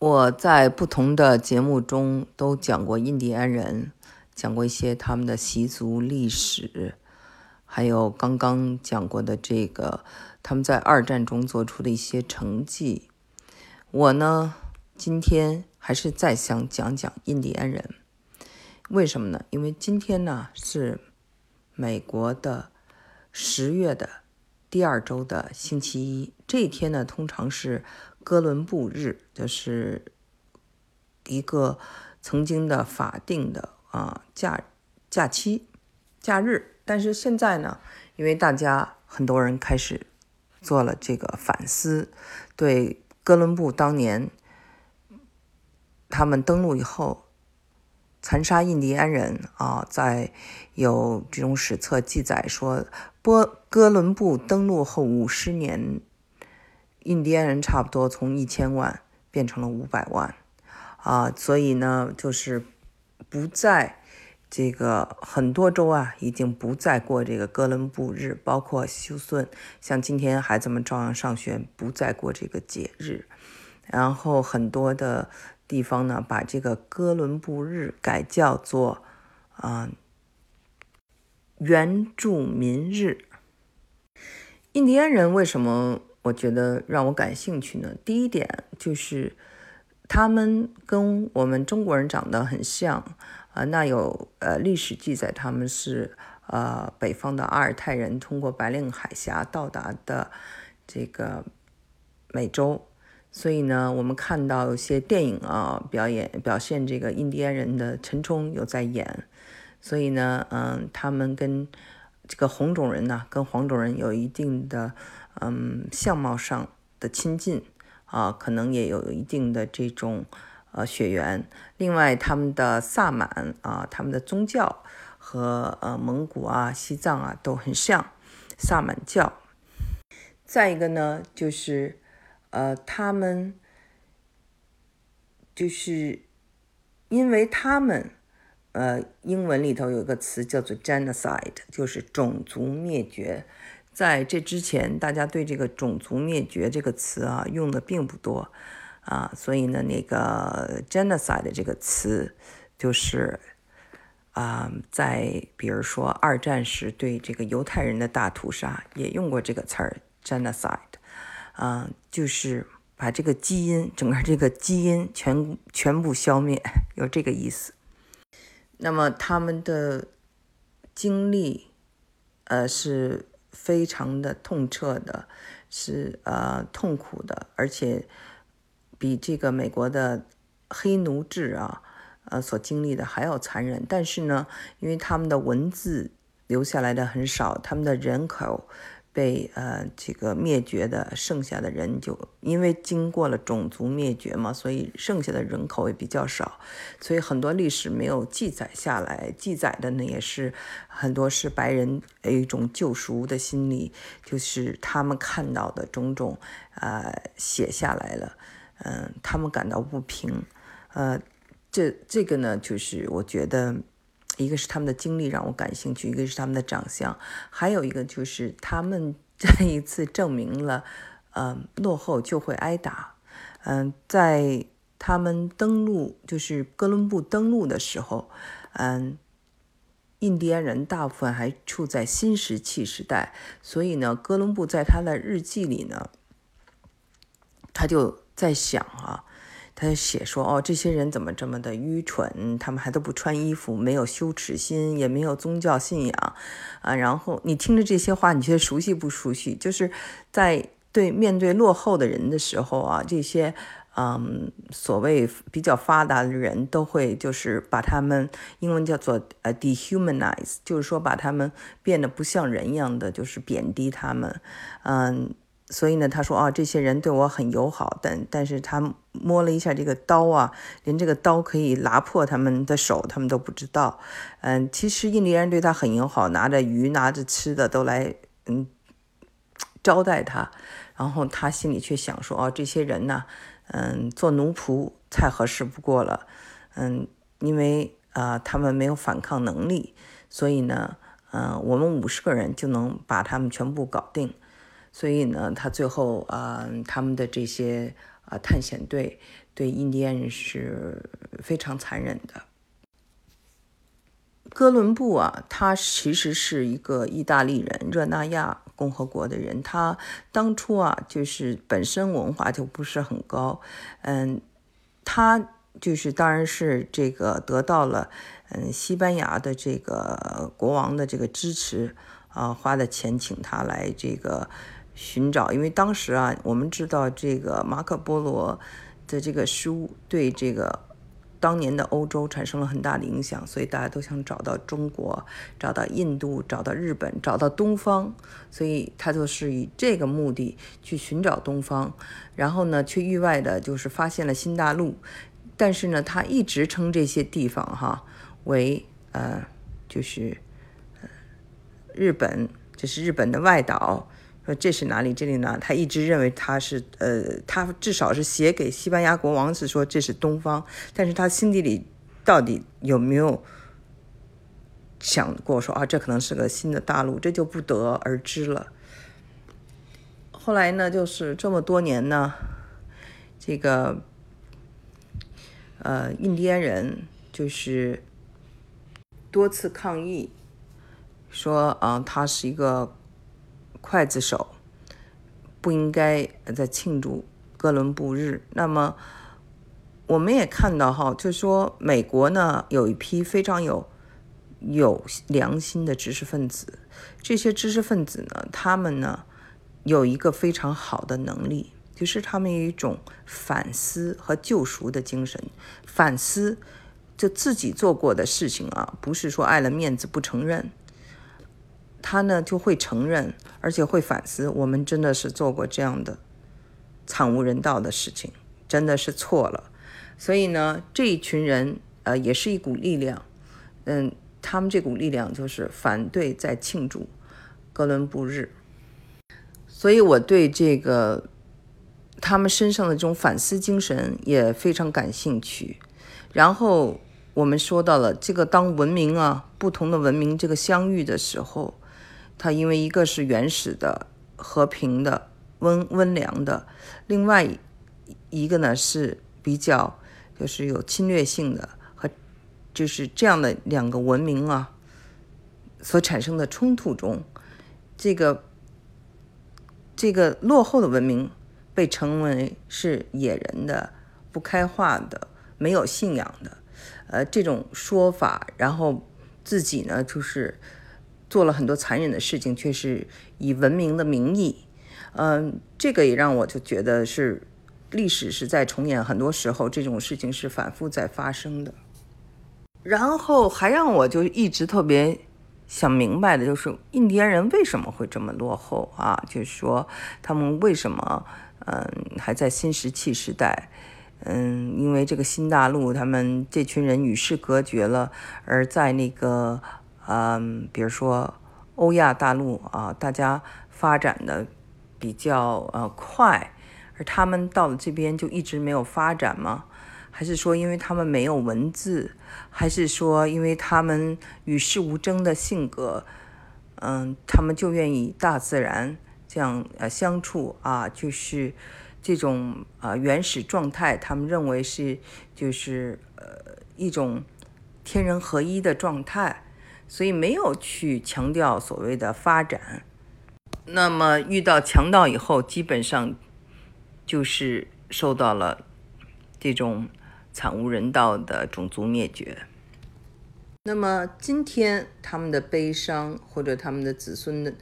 我在不同的节目中都讲过印第安人，讲过一些他们的习俗历史，还有刚刚讲过的这个他们在二战中做出的一些成绩。我呢，今天还是再想讲讲印第安人，为什么呢？因为今天呢是美国的十月的第二周的星期一，这一天呢通常是。哥伦布日就是一个曾经的法定的啊假假期假日，但是现在呢，因为大家很多人开始做了这个反思，对哥伦布当年他们登陆以后残杀印第安人啊，在有这种史册记载说，波哥伦布登陆后五十年。印第安人差不多从一千万变成了五百万，啊，所以呢，就是不在这个很多州啊，已经不再过这个哥伦布日，包括休斯顿，像今天孩子们照样上学，不再过这个节日。然后很多的地方呢，把这个哥伦布日改叫做啊原住民日。印第安人为什么？我觉得让我感兴趣呢。第一点就是，他们跟我们中国人长得很像啊。那有呃历史记载，他们是呃北方的阿尔泰人，通过白令海峡到达的这个美洲。所以呢，我们看到有些电影啊，表演表现这个印第安人的陈冲有在演。所以呢，嗯，他们跟这个红种人呢，跟黄种人有一定的。嗯，相貌上的亲近啊，可能也有一定的这种呃血缘。另外，他们的萨满啊，他们的宗教和呃蒙古啊、西藏啊都很像，萨满教。再一个呢，就是呃，他们就是因为他们呃，英文里头有一个词叫做 genocide，就是种族灭绝。在这之前，大家对这个“种族灭绝”这个词啊用的并不多啊，所以呢，那个 “genocide” 这个词就是啊，在比如说二战时对这个犹太人的大屠杀也用过这个词儿 “genocide”，啊，就是把这个基因整个这个基因全全部消灭，有这个意思。那么他们的经历，呃，是。非常的痛彻的，是呃痛苦的，而且比这个美国的黑奴制啊，呃所经历的还要残忍。但是呢，因为他们的文字留下来的很少，他们的人口。被呃这个灭绝的剩下的人，就因为经过了种族灭绝嘛，所以剩下的人口也比较少，所以很多历史没有记载下来。记载的呢也是很多是白人有一种救赎的心理，就是他们看到的种种呃写下来了，嗯，他们感到不平，呃，这这个呢就是我觉得。一个是他们的经历让我感兴趣，一个是他们的长相，还有一个就是他们 这一次证明了，嗯，落后就会挨打。嗯，在他们登陆，就是哥伦布登陆的时候，嗯，印第安人大部分还处在新石器时代，所以呢，哥伦布在他的日记里呢，他就在想啊。他写说：“哦，这些人怎么这么的愚蠢？他们还都不穿衣服，没有羞耻心，也没有宗教信仰，啊！然后你听着这些话，你觉得熟悉不熟悉？就是在对面对落后的人的时候啊，这些嗯所谓比较发达的人都会就是把他们英文叫做呃 dehumanize，就是说把他们变得不像人一样的，就是贬低他们，嗯。”所以呢，他说啊，这些人对我很友好，但但是他摸了一下这个刀啊，连这个刀可以拿破他们的手，他们都不知道。嗯，其实印第安人对他很友好，拿着鱼、拿着吃的都来嗯招待他。然后他心里却想说，哦，这些人呢，嗯，做奴仆太合适不过了。嗯，因为啊，他们没有反抗能力，所以呢，嗯，我们五十个人就能把他们全部搞定。所以呢，他最后啊，他们的这些啊探险队对印第安人是非常残忍的。哥伦布啊，他其实是一个意大利人，热那亚共和国的人。他当初啊，就是本身文化就不是很高，嗯，他就是当然是这个得到了嗯西班牙的这个国王的这个支持啊，花的钱请他来这个寻找，因为当时啊，我们知道这个马可波罗的这个书对这个。当年的欧洲产生了很大的影响，所以大家都想找到中国，找到印度，找到日本，找到东方，所以他就是以这个目的去寻找东方，然后呢，却意外的就是发现了新大陆，但是呢，他一直称这些地方哈为呃，就是呃日本，这是日本的外岛。这是哪里？这里呢？他一直认为他是，呃，他至少是写给西班牙国王是说这是东方，但是他心底里到底有没有想过说啊，这可能是个新的大陆？这就不得而知了。后来呢，就是这么多年呢，这个呃，印第安人就是多次抗议，说啊，他是一个。刽子手不应该在庆祝哥伦布日。那么，我们也看到哈，就说美国呢有一批非常有有良心的知识分子。这些知识分子呢，他们呢有一个非常好的能力，就是他们有一种反思和救赎的精神。反思就自己做过的事情啊，不是说爱了面子不承认。他呢就会承认，而且会反思，我们真的是做过这样的惨无人道的事情，真的是错了。所以呢，这一群人呃也是一股力量，嗯，他们这股力量就是反对在庆祝哥伦布日。所以我对这个他们身上的这种反思精神也非常感兴趣。然后我们说到了这个，当文明啊不同的文明这个相遇的时候。它因为一个是原始的、和平的、温温良的，另外一个呢是比较就是有侵略性的和就是这样的两个文明啊所产生的冲突中，这个这个落后的文明被称为是野人的、不开化的、没有信仰的，呃，这种说法，然后自己呢就是。做了很多残忍的事情，却是以文明的名义，嗯，这个也让我就觉得是历史是在重演，很多时候这种事情是反复在发生的。然后还让我就一直特别想明白的就是，印第安人为什么会这么落后啊？就是说他们为什么嗯还在新石器时代？嗯，因为这个新大陆，他们这群人与世隔绝了，而在那个。嗯，比如说欧亚大陆啊，大家发展的比较呃快，而他们到了这边就一直没有发展吗？还是说因为他们没有文字？还是说因为他们与世无争的性格？嗯，他们就愿意大自然这样呃相处啊，就是这种啊原始状态，他们认为是就是呃一种天人合一的状态。所以没有去强调所谓的发展，那么遇到强盗以后，基本上就是受到了这种惨无人道的种族灭绝。那么今天他们的悲伤，或者他们的子孙的，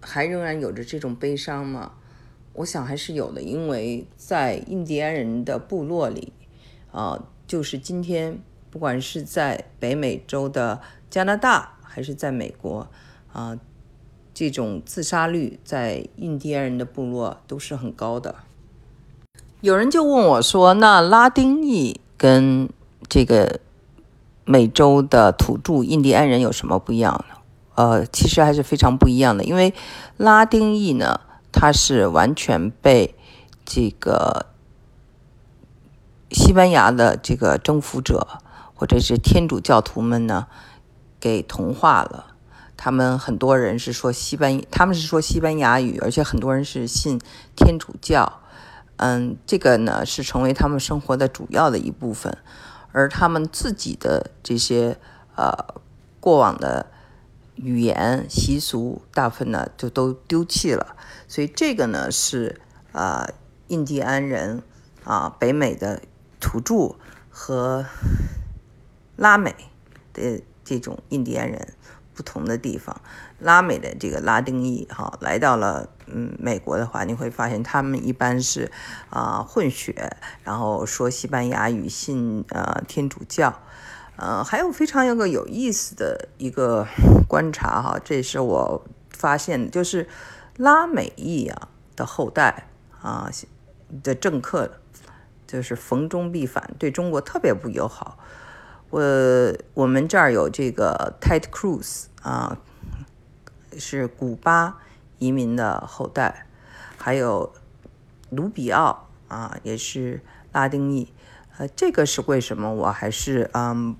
还仍然有着这种悲伤吗？我想还是有的，因为在印第安人的部落里，啊，就是今天不管是在北美洲的。加拿大还是在美国啊？这种自杀率在印第安人的部落都是很高的。有人就问我说：“那拉丁裔跟这个美洲的土著印第安人有什么不一样呢？”呃，其实还是非常不一样的，因为拉丁裔呢，它是完全被这个西班牙的这个征服者或者是天主教徒们呢。给同化了，他们很多人是说西班，他们是说西班牙语，而且很多人是信天主教，嗯，这个呢是成为他们生活的主要的一部分，而他们自己的这些呃过往的语言习俗，大部分呢就都丢弃了。所以这个呢是呃印第安人啊，北美的土著和拉美的这种印第安人。不同的地方，拉美的这个拉丁裔哈来到了嗯美国的话，你会发现他们一般是啊混血，然后说西班牙语，信呃天主教，呃还有非常有个有意思的一个观察哈，这是我发现，就是拉美裔啊的后代啊的政客，就是逢中必反，对中国特别不友好。我我们这儿有这个 Ted Cruz 啊，是古巴移民的后代，还有卢比奥啊，也是拉丁裔。呃，这个是为什么？我还是嗯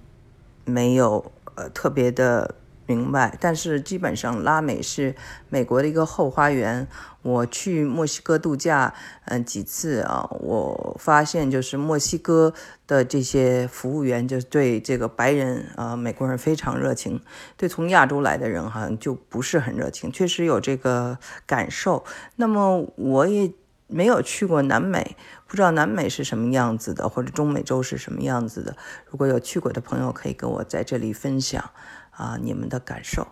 没有呃特别的。明白，但是基本上拉美是美国的一个后花园。我去墨西哥度假，嗯，几次啊，我发现就是墨西哥的这些服务员就对这个白人啊美国人非常热情，对从亚洲来的人好像就不是很热情，确实有这个感受。那么我也没有去过南美，不知道南美是什么样子的，或者中美洲是什么样子的。如果有去过的朋友，可以跟我在这里分享。啊，你们的感受。